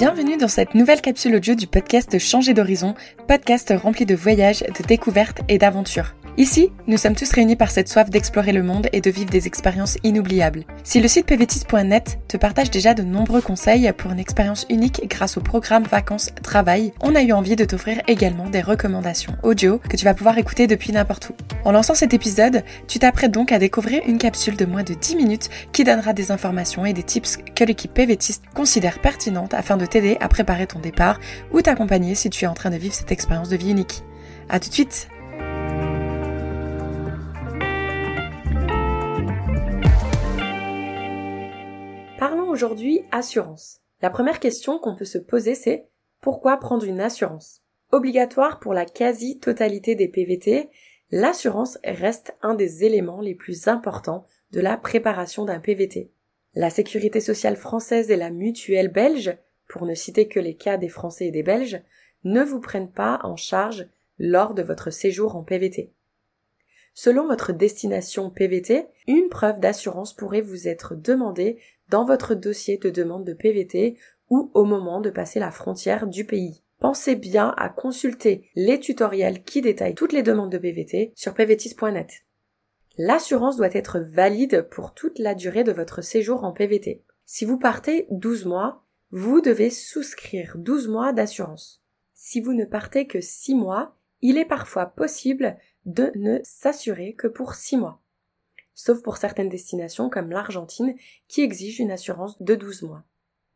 Bienvenue dans cette nouvelle capsule audio du podcast Changer d'horizon, podcast rempli de voyages, de découvertes et d'aventures. Ici, nous sommes tous réunis par cette soif d'explorer le monde et de vivre des expériences inoubliables. Si le site pvtis.net te partage déjà de nombreux conseils pour une expérience unique grâce au programme Vacances Travail, on a eu envie de t'offrir également des recommandations audio que tu vas pouvoir écouter depuis n'importe où. En lançant cet épisode, tu t'apprêtes donc à découvrir une capsule de moins de 10 minutes qui donnera des informations et des tips que l'équipe PVTiste considère pertinentes afin de t'aider à préparer ton départ ou t'accompagner si tu es en train de vivre cette expérience de vie unique. A tout de suite Parlons aujourd'hui assurance. La première question qu'on peut se poser c'est pourquoi prendre une assurance? Obligatoire pour la quasi-totalité des PVT, l'assurance reste un des éléments les plus importants de la préparation d'un PVT. La sécurité sociale française et la mutuelle belge, pour ne citer que les cas des Français et des Belges, ne vous prennent pas en charge lors de votre séjour en PVT. Selon votre destination PVT, une preuve d'assurance pourrait vous être demandée dans votre dossier de demande de PVT ou au moment de passer la frontière du pays. Pensez bien à consulter les tutoriels qui détaillent toutes les demandes de PVT sur pvtis.net. L'assurance doit être valide pour toute la durée de votre séjour en PVT. Si vous partez 12 mois, vous devez souscrire 12 mois d'assurance. Si vous ne partez que 6 mois, il est parfois possible de ne s'assurer que pour 6 mois. Sauf pour certaines destinations comme l'Argentine qui exige une assurance de 12 mois.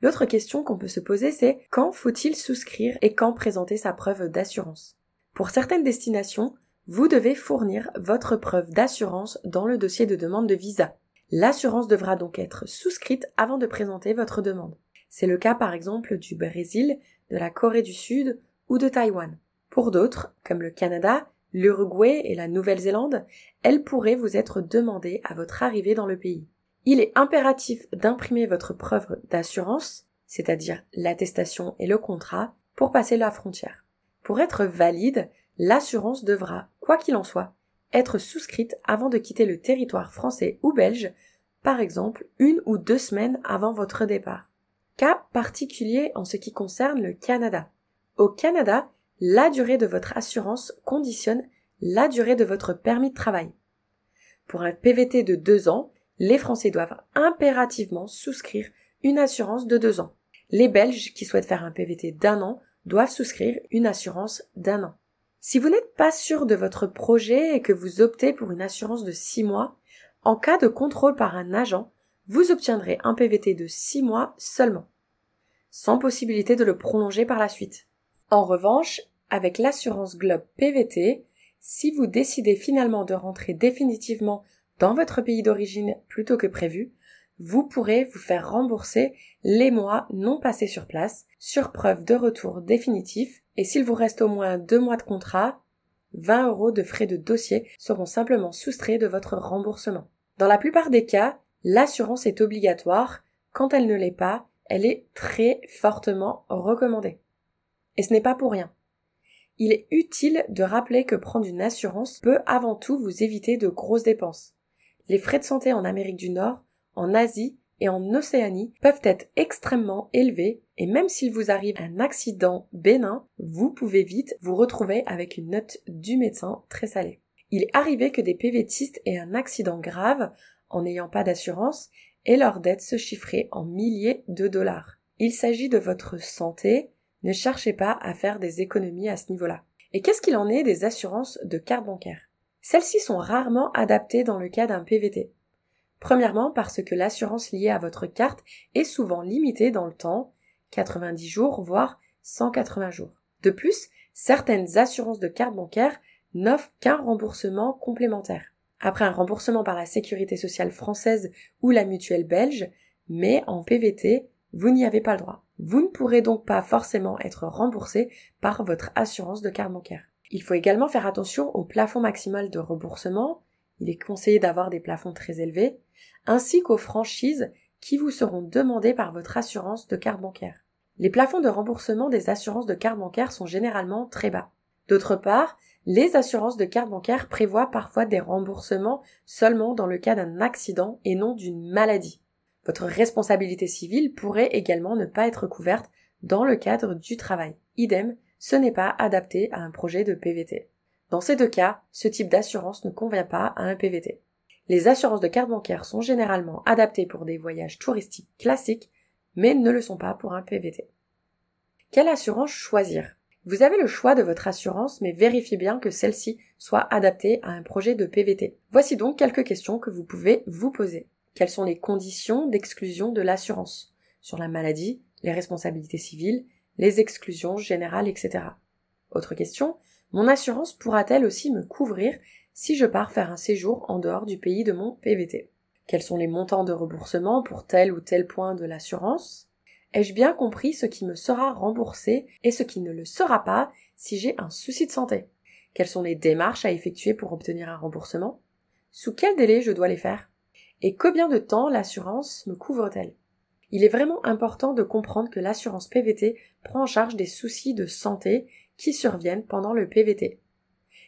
L'autre question qu'on peut se poser c'est quand faut-il souscrire et quand présenter sa preuve d'assurance? Pour certaines destinations, vous devez fournir votre preuve d'assurance dans le dossier de demande de visa. L'assurance devra donc être souscrite avant de présenter votre demande. C'est le cas par exemple du Brésil, de la Corée du Sud ou de Taïwan. Pour d'autres, comme le Canada, l'Uruguay et la Nouvelle-Zélande, elle pourrait vous être demandée à votre arrivée dans le pays. Il est impératif d'imprimer votre preuve d'assurance, c'est-à-dire l'attestation et le contrat, pour passer la frontière. Pour être valide, l'assurance devra, quoi qu'il en soit, être souscrite avant de quitter le territoire français ou belge, par exemple une ou deux semaines avant votre départ. Cas particulier en ce qui concerne le Canada. Au Canada, la durée de votre assurance conditionne la durée de votre permis de travail. Pour un PVT de deux ans, les Français doivent impérativement souscrire une assurance de deux ans. Les Belges qui souhaitent faire un PVT d'un an doivent souscrire une assurance d'un an. Si vous n'êtes pas sûr de votre projet et que vous optez pour une assurance de six mois, en cas de contrôle par un agent, vous obtiendrez un PVT de six mois seulement, sans possibilité de le prolonger par la suite. En revanche, avec l'assurance Globe PVT, si vous décidez finalement de rentrer définitivement dans votre pays d'origine plutôt que prévu, vous pourrez vous faire rembourser les mois non passés sur place sur preuve de retour définitif et s'il vous reste au moins deux mois de contrat, 20 euros de frais de dossier seront simplement soustraits de votre remboursement. Dans la plupart des cas, l'assurance est obligatoire. Quand elle ne l'est pas, elle est très fortement recommandée. Et ce n'est pas pour rien. Il est utile de rappeler que prendre une assurance peut avant tout vous éviter de grosses dépenses. Les frais de santé en Amérique du Nord, en Asie et en Océanie peuvent être extrêmement élevés et même s'il vous arrive un accident bénin, vous pouvez vite vous retrouver avec une note du médecin très salée. Il est arrivé que des PVTistes aient un accident grave en n'ayant pas d'assurance et leur dette se chiffrait en milliers de dollars. Il s'agit de votre santé, ne cherchez pas à faire des économies à ce niveau-là. Et qu'est-ce qu'il en est des assurances de carte bancaire? Celles-ci sont rarement adaptées dans le cas d'un PVT. Premièrement parce que l'assurance liée à votre carte est souvent limitée dans le temps, 90 jours voire 180 jours. De plus, certaines assurances de carte bancaire n'offrent qu'un remboursement complémentaire. Après un remboursement par la sécurité sociale française ou la mutuelle belge, mais en PVT, vous n'y avez pas le droit. Vous ne pourrez donc pas forcément être remboursé par votre assurance de carte bancaire. Il faut également faire attention au plafond maximal de remboursement, il est conseillé d'avoir des plafonds très élevés, ainsi qu'aux franchises qui vous seront demandées par votre assurance de carte bancaire. Les plafonds de remboursement des assurances de carte bancaire sont généralement très bas. D'autre part, les assurances de carte bancaire prévoient parfois des remboursements seulement dans le cas d'un accident et non d'une maladie. Votre responsabilité civile pourrait également ne pas être couverte dans le cadre du travail. Idem, ce n'est pas adapté à un projet de PVT. Dans ces deux cas, ce type d'assurance ne convient pas à un PVT. Les assurances de carte bancaire sont généralement adaptées pour des voyages touristiques classiques, mais ne le sont pas pour un PVT. Quelle assurance choisir? Vous avez le choix de votre assurance, mais vérifiez bien que celle-ci soit adaptée à un projet de PVT. Voici donc quelques questions que vous pouvez vous poser. Quelles sont les conditions d'exclusion de l'assurance Sur la maladie, les responsabilités civiles, les exclusions générales, etc. Autre question, mon assurance pourra-t-elle aussi me couvrir si je pars faire un séjour en dehors du pays de mon PVT Quels sont les montants de remboursement pour tel ou tel point de l'assurance? Ai-je bien compris ce qui me sera remboursé et ce qui ne le sera pas si j'ai un souci de santé? Quelles sont les démarches à effectuer pour obtenir un remboursement? Sous quel délai je dois les faire? Et combien de temps l'assurance me couvre-t-elle? Il est vraiment important de comprendre que l'assurance PVT prend en charge des soucis de santé qui surviennent pendant le PVT.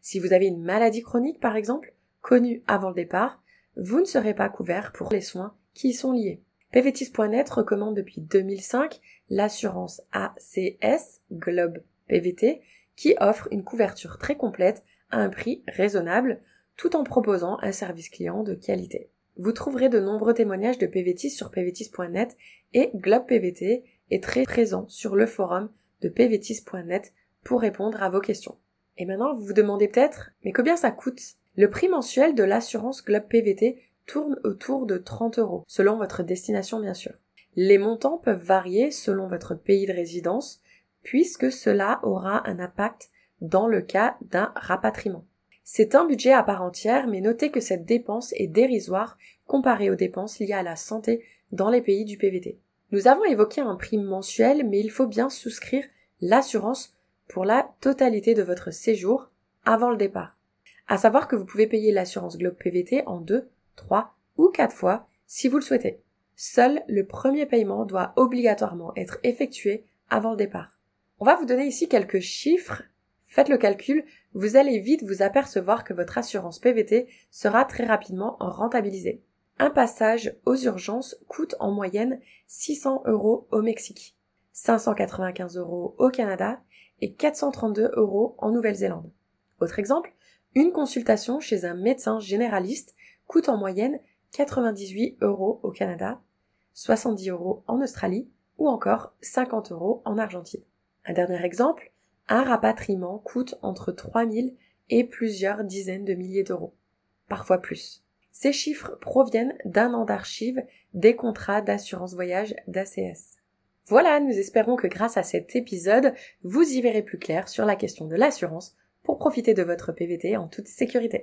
Si vous avez une maladie chronique, par exemple, connue avant le départ, vous ne serez pas couvert pour les soins qui y sont liés. PVTIS.net recommande depuis 2005 l'assurance ACS Globe PVT qui offre une couverture très complète à un prix raisonnable tout en proposant un service client de qualité. Vous trouverez de nombreux témoignages de PVTIS sur PVTIS.net et Globe PVT est très présent sur le forum de PVTIS.net pour répondre à vos questions. Et maintenant, vous vous demandez peut-être, mais combien ça coûte? Le prix mensuel de l'assurance Globe PVT tourne autour de 30 euros, selon votre destination bien sûr. Les montants peuvent varier selon votre pays de résidence, puisque cela aura un impact dans le cas d'un rapatriement. C'est un budget à part entière, mais notez que cette dépense est dérisoire comparée aux dépenses liées à la santé dans les pays du PVT. Nous avons évoqué un prix mensuel, mais il faut bien souscrire l'assurance pour la totalité de votre séjour avant le départ. À savoir que vous pouvez payer l'assurance Globe PVT en deux, trois ou quatre fois si vous le souhaitez. Seul le premier paiement doit obligatoirement être effectué avant le départ. On va vous donner ici quelques chiffres. Faites le calcul, vous allez vite vous apercevoir que votre assurance PVT sera très rapidement rentabilisée. Un passage aux urgences coûte en moyenne 600 euros au Mexique, 595 euros au Canada et 432 euros en Nouvelle-Zélande. Autre exemple, une consultation chez un médecin généraliste coûte en moyenne 98 euros au Canada, 70 euros en Australie ou encore 50 euros en Argentine. Un dernier exemple, un rapatriement coûte entre 3000 et plusieurs dizaines de milliers d'euros, parfois plus. Ces chiffres proviennent d'un an d'archives des contrats d'assurance voyage d'ACS. Voilà, nous espérons que grâce à cet épisode, vous y verrez plus clair sur la question de l'assurance pour profiter de votre PVT en toute sécurité.